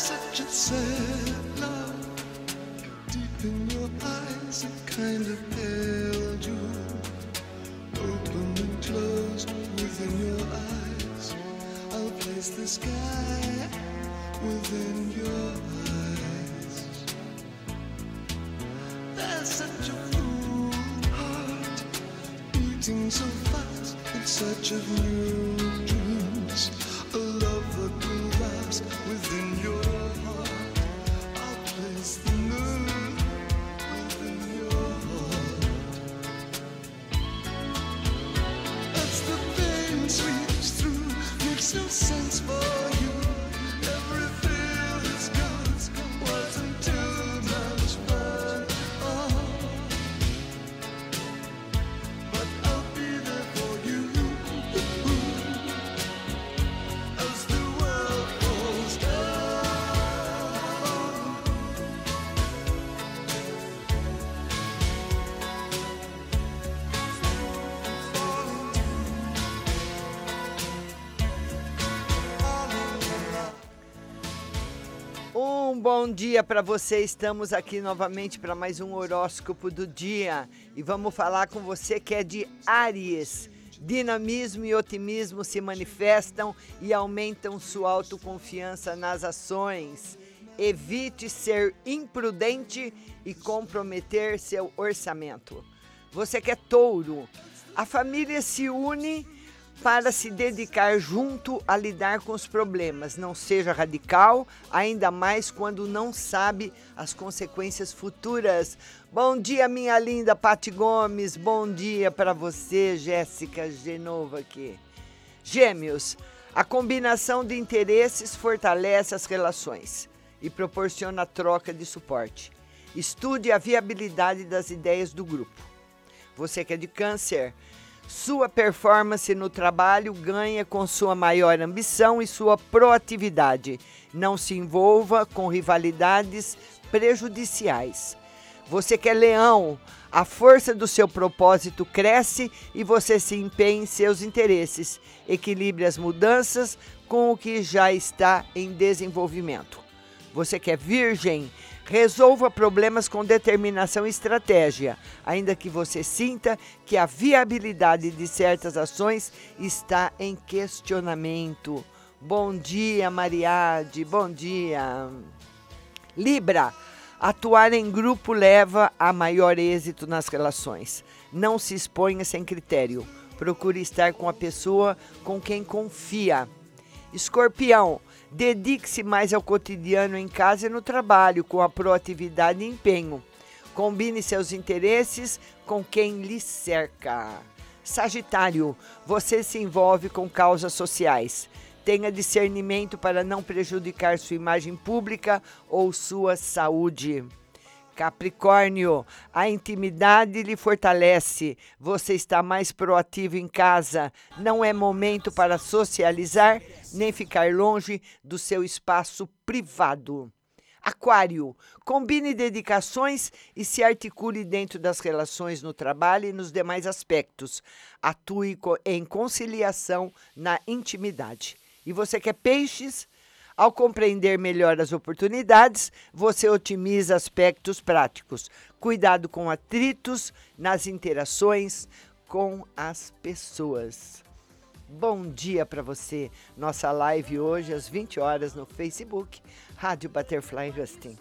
such a sad love. Deep in your eyes, it kind of held you. Open and closed within your eyes. I'll place the sky within your eyes. There's such a full heart beating so fast. It's such of new Um bom dia para você. Estamos aqui novamente para mais um horóscopo do dia e vamos falar com você que é de Áries. Dinamismo e otimismo se manifestam e aumentam sua autoconfiança nas ações. Evite ser imprudente e comprometer seu orçamento. Você que é touro, a família se une para se dedicar junto a lidar com os problemas. Não seja radical, ainda mais quando não sabe as consequências futuras. Bom dia, minha linda Pati Gomes. Bom dia para você, Jéssica Genova aqui. Gêmeos, a combinação de interesses fortalece as relações e proporciona troca de suporte. Estude a viabilidade das ideias do grupo. Você que é de câncer, sua performance no trabalho ganha com sua maior ambição e sua proatividade. Não se envolva com rivalidades prejudiciais. Você que é leão, a força do seu propósito cresce e você se empenha em seus interesses. Equilibre as mudanças com o que já está em desenvolvimento. Você que é virgem, resolva problemas com determinação e estratégia, ainda que você sinta que a viabilidade de certas ações está em questionamento. Bom dia, Mariade. Bom dia. Libra, atuar em grupo leva a maior êxito nas relações. Não se exponha sem critério. Procure estar com a pessoa com quem confia. Escorpião, dedique-se mais ao cotidiano em casa e no trabalho, com a proatividade e empenho. Combine seus interesses com quem lhe cerca. Sagitário, você se envolve com causas sociais. Tenha discernimento para não prejudicar sua imagem pública ou sua saúde. Capricórnio, a intimidade lhe fortalece. Você está mais proativo em casa. Não é momento para socializar nem ficar longe do seu espaço privado. Aquário, combine dedicações e se articule dentro das relações no trabalho e nos demais aspectos. Atue em conciliação na intimidade. E você quer peixes? Ao compreender melhor as oportunidades, você otimiza aspectos práticos. Cuidado com atritos nas interações com as pessoas. Bom dia para você. Nossa live hoje às 20 horas no Facebook, Rádio Butterfly Husting.